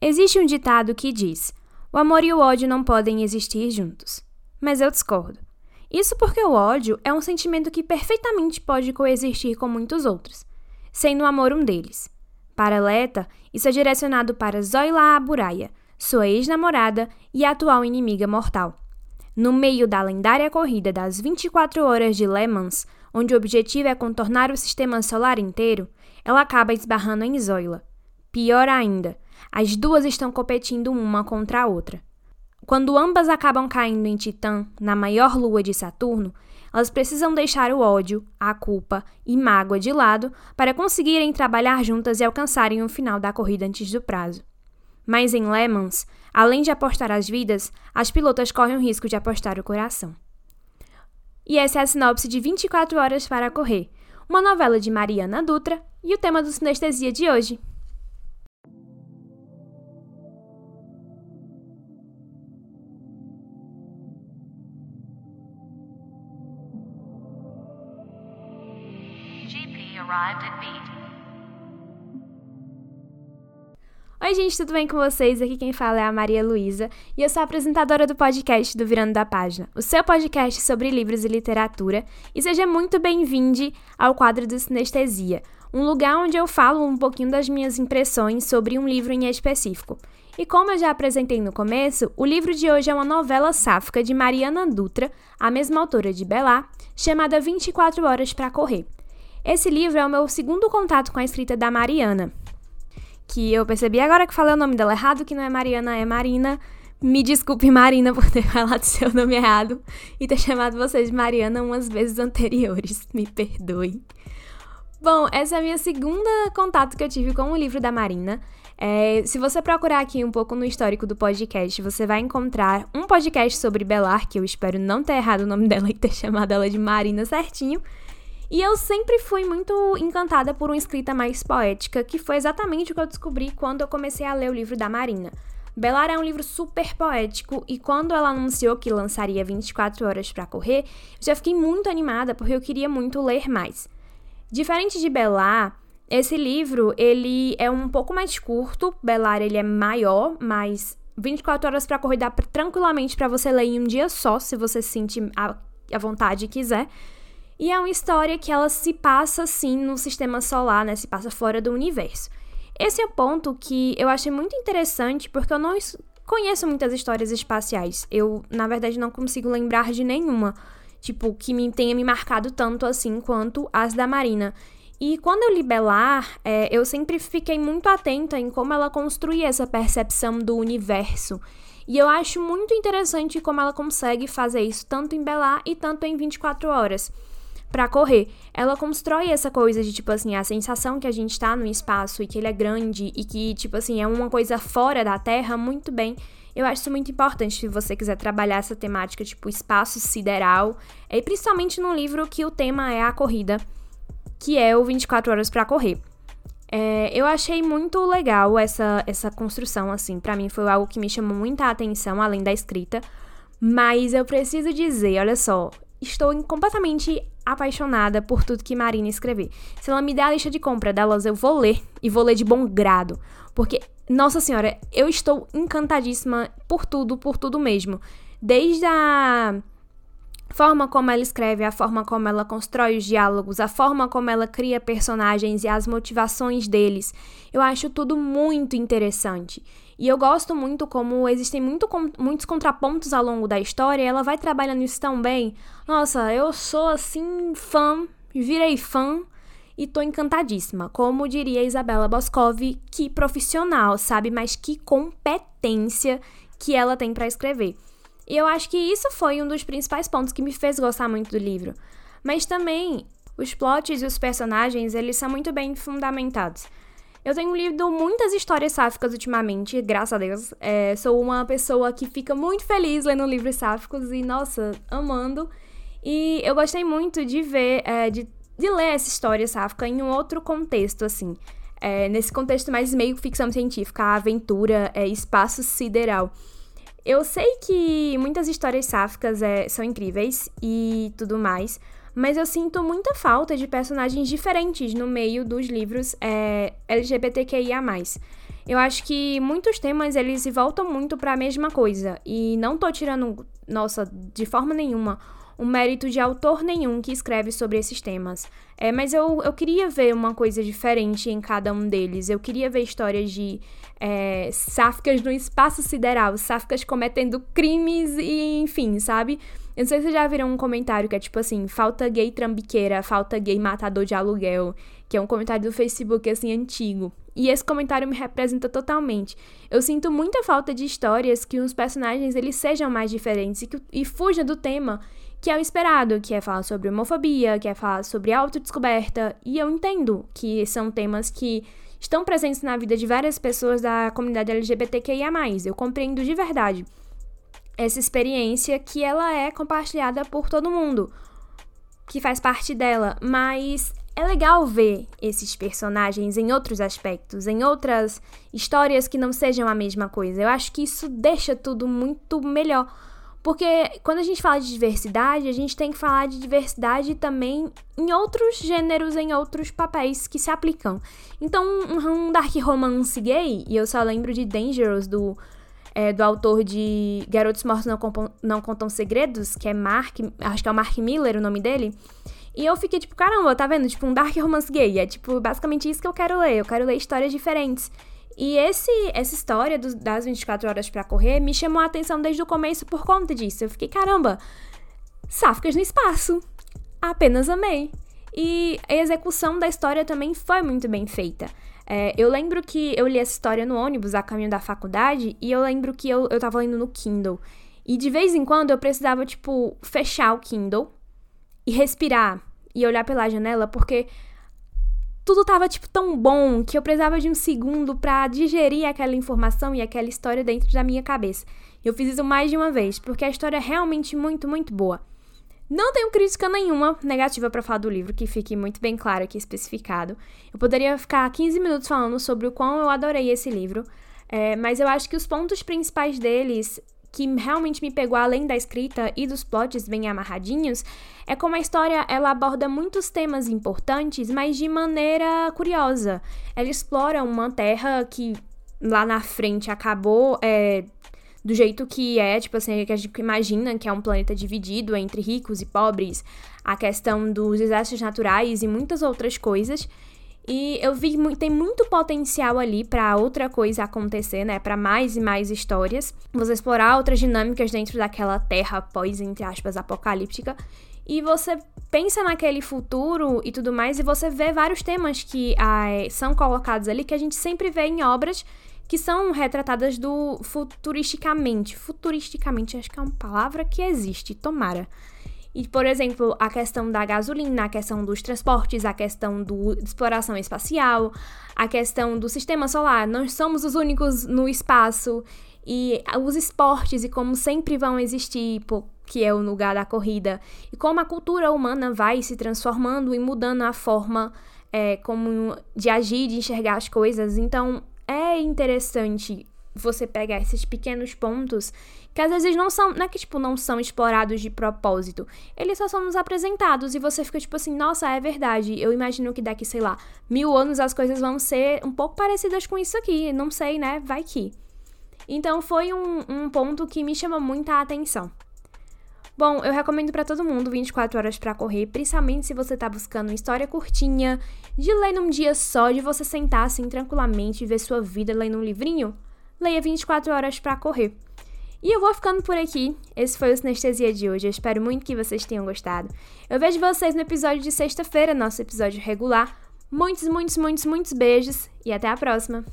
Existe um ditado que diz: o amor e o ódio não podem existir juntos. Mas eu discordo. Isso porque o ódio é um sentimento que perfeitamente pode coexistir com muitos outros, sendo o amor um deles. Para Leta, isso é direcionado para Zoila Aburaya, sua ex-namorada e atual inimiga mortal. No meio da lendária corrida das 24 horas de Le Mans, onde o objetivo é contornar o sistema solar inteiro, ela acaba esbarrando em Zoila. Pior ainda, as duas estão competindo uma contra a outra. Quando ambas acabam caindo em Titã, na maior lua de Saturno, elas precisam deixar o ódio, a culpa e mágoa de lado para conseguirem trabalhar juntas e alcançarem o final da corrida antes do prazo. Mas em Le Mans, além de apostar as vidas, as pilotas correm o risco de apostar o coração. E essa é a sinopse de 24 Horas para Correr, uma novela de Mariana Dutra e o tema do Sinestesia de hoje. Arrived at Beat. Oi, gente, tudo bem com vocês? Aqui quem fala é a Maria Luísa e eu sou apresentadora do podcast do Virando da Página, o seu podcast sobre livros e literatura. E seja muito bem-vindo ao quadro do Sinestesia, um lugar onde eu falo um pouquinho das minhas impressões sobre um livro em específico. E como eu já apresentei no começo, o livro de hoje é uma novela sáfica de Mariana Dutra, a mesma autora de Belá, chamada 24 Horas para Correr. Esse livro é o meu segundo contato com a escrita da Mariana, que eu percebi agora que falei o nome dela errado, que não é Mariana, é Marina. Me desculpe, Marina, por ter falado seu nome errado e ter chamado você de Mariana umas vezes anteriores. Me perdoe. Bom, essa é a minha segunda contato que eu tive com o livro da Marina. É, se você procurar aqui um pouco no histórico do podcast, você vai encontrar um podcast sobre Belar, que eu espero não ter errado o nome dela e ter chamado ela de Marina certinho. E eu sempre fui muito encantada por uma escrita mais poética, que foi exatamente o que eu descobri quando eu comecei a ler o livro da Marina. Belar é um livro super poético e quando ela anunciou que lançaria 24 horas para correr, eu já fiquei muito animada porque eu queria muito ler mais. Diferente de Belar, esse livro ele é um pouco mais curto, Belar ele é maior, mas 24 horas para correr dá tranquilamente para você ler em um dia só, se você se sentir à vontade e quiser. E é uma história que ela se passa assim no sistema solar, né? Se passa fora do universo. Esse é o ponto que eu achei muito interessante, porque eu não conheço muitas histórias espaciais. Eu, na verdade, não consigo lembrar de nenhuma, tipo, que me tenha me marcado tanto assim quanto as da Marina. E quando eu li Belar, é, eu sempre fiquei muito atenta em como ela construía essa percepção do universo. E eu acho muito interessante como ela consegue fazer isso tanto em Belar e tanto em 24 horas para correr. Ela constrói essa coisa de, tipo assim, a sensação que a gente tá no espaço e que ele é grande e que, tipo assim, é uma coisa fora da Terra muito bem. Eu acho isso muito importante se você quiser trabalhar essa temática, tipo, espaço sideral. E principalmente num livro que o tema é a corrida, que é o 24 Horas para Correr. É, eu achei muito legal essa, essa construção, assim. para mim foi algo que me chamou muita atenção, além da escrita. Mas eu preciso dizer, olha só, estou completamente apaixonada por tudo que Marina escrever. Se ela me der a lista de compra delas, eu vou ler e vou ler de bom grado, porque nossa senhora, eu estou encantadíssima por tudo, por tudo mesmo. Desde a forma como ela escreve, a forma como ela constrói os diálogos, a forma como ela cria personagens e as motivações deles. Eu acho tudo muito interessante. E eu gosto muito como existem muito, muitos contrapontos ao longo da história, e ela vai trabalhando isso tão bem. Nossa, eu sou assim fã, virei fã e tô encantadíssima. Como diria Isabela Boscov, que profissional, sabe? Mas que competência que ela tem para escrever. E eu acho que isso foi um dos principais pontos que me fez gostar muito do livro. Mas também os plots e os personagens, eles são muito bem fundamentados. Eu tenho lido muitas histórias sáficas ultimamente, graças a Deus. É, sou uma pessoa que fica muito feliz lendo livros sáficos e, nossa, amando. E eu gostei muito de ver, é, de, de ler essa história sáfica em um outro contexto, assim. É, nesse contexto mais meio ficção científica, aventura, é, espaço sideral. Eu sei que muitas histórias sáficas é, são incríveis e tudo mais, mas eu sinto muita falta de personagens diferentes no meio dos livros é, LGBTQIA. Eu acho que muitos temas eles se voltam muito para a mesma coisa e não tô tirando, nossa, de forma nenhuma um mérito de autor nenhum que escreve sobre esses temas. É, mas eu, eu queria ver uma coisa diferente em cada um deles. Eu queria ver histórias de é, sáficas no espaço sideral, sáficas cometendo crimes e enfim, sabe? Eu não sei se vocês já viram um comentário que é tipo assim: falta gay trambiqueira, falta gay matador de aluguel, que é um comentário do Facebook assim antigo. E esse comentário me representa totalmente. Eu sinto muita falta de histórias que os personagens eles sejam mais diferentes e, que, e fujam do tema que é o esperado, que é falar sobre homofobia, que é falar sobre autodescoberta, e eu entendo que são temas que estão presentes na vida de várias pessoas da comunidade LGBTQIA+. Eu compreendo de verdade essa experiência que ela é compartilhada por todo mundo que faz parte dela, mas é legal ver esses personagens em outros aspectos, em outras histórias que não sejam a mesma coisa. Eu acho que isso deixa tudo muito melhor porque quando a gente fala de diversidade, a gente tem que falar de diversidade também em outros gêneros, em outros papéis que se aplicam. Então, um, dark romance gay, e eu só lembro de Dangerous, do, é, do autor de Garotos Mortos Não, Não Contam Segredos, que é Mark, acho que é o Mark Miller o nome dele. E eu fiquei tipo, caramba, tá vendo? Tipo, um dark romance gay. É tipo, basicamente isso que eu quero ler. Eu quero ler histórias diferentes. E esse, essa história do, das 24 horas para correr me chamou a atenção desde o começo por conta disso. Eu fiquei, caramba, Sáficas no espaço. Apenas amei. E a execução da história também foi muito bem feita. É, eu lembro que eu li essa história no ônibus a caminho da faculdade e eu lembro que eu, eu tava lendo no Kindle. E de vez em quando eu precisava, tipo, fechar o Kindle e respirar e olhar pela janela, porque tudo tava, tipo, tão bom que eu precisava de um segundo para digerir aquela informação e aquela história dentro da minha cabeça. Eu fiz isso mais de uma vez, porque a história é realmente muito, muito boa. Não tenho crítica nenhuma negativa para falar do livro, que fique muito bem claro aqui especificado. Eu poderia ficar 15 minutos falando sobre o quão eu adorei esse livro, é, mas eu acho que os pontos principais deles que realmente me pegou além da escrita e dos plots bem amarradinhos é como a história ela aborda muitos temas importantes, mas de maneira curiosa. Ela explora uma terra que lá na frente acabou é, do jeito que é, tipo assim, que a gente imagina que é um planeta dividido entre ricos e pobres, a questão dos desastres naturais e muitas outras coisas. E eu vi tem muito potencial ali para outra coisa acontecer, né? Para mais e mais histórias. Você explorar outras dinâmicas dentro daquela terra pós, entre aspas, apocalíptica. E você pensa naquele futuro e tudo mais, e você vê vários temas que ah, são colocados ali que a gente sempre vê em obras que são retratadas do futuristicamente. Futuristicamente, acho que é uma palavra que existe, tomara. E, por exemplo, a questão da gasolina, a questão dos transportes, a questão da exploração espacial, a questão do sistema solar. Nós somos os únicos no espaço. E os esportes e como sempre vão existir, que é o lugar da corrida. E como a cultura humana vai se transformando e mudando a forma é, como de agir, de enxergar as coisas. Então, é interessante você pegar esses pequenos pontos que às vezes não são, não é que tipo não são explorados de propósito, eles só são nos apresentados e você fica tipo assim, nossa, é verdade, eu imagino que daqui, sei lá, mil anos as coisas vão ser um pouco parecidas com isso aqui, não sei, né, vai que. Então foi um, um ponto que me chama muita atenção. Bom, eu recomendo para todo mundo 24 horas para correr, principalmente se você tá buscando uma história curtinha, de ler num dia só, de você sentar assim tranquilamente e ver sua vida lendo um livrinho leia 24 horas para correr. E eu vou ficando por aqui. Esse foi o Sinestesia de hoje. Eu espero muito que vocês tenham gostado. Eu vejo vocês no episódio de sexta-feira, nosso episódio regular. Muitos, muitos, muitos, muitos beijos e até a próxima.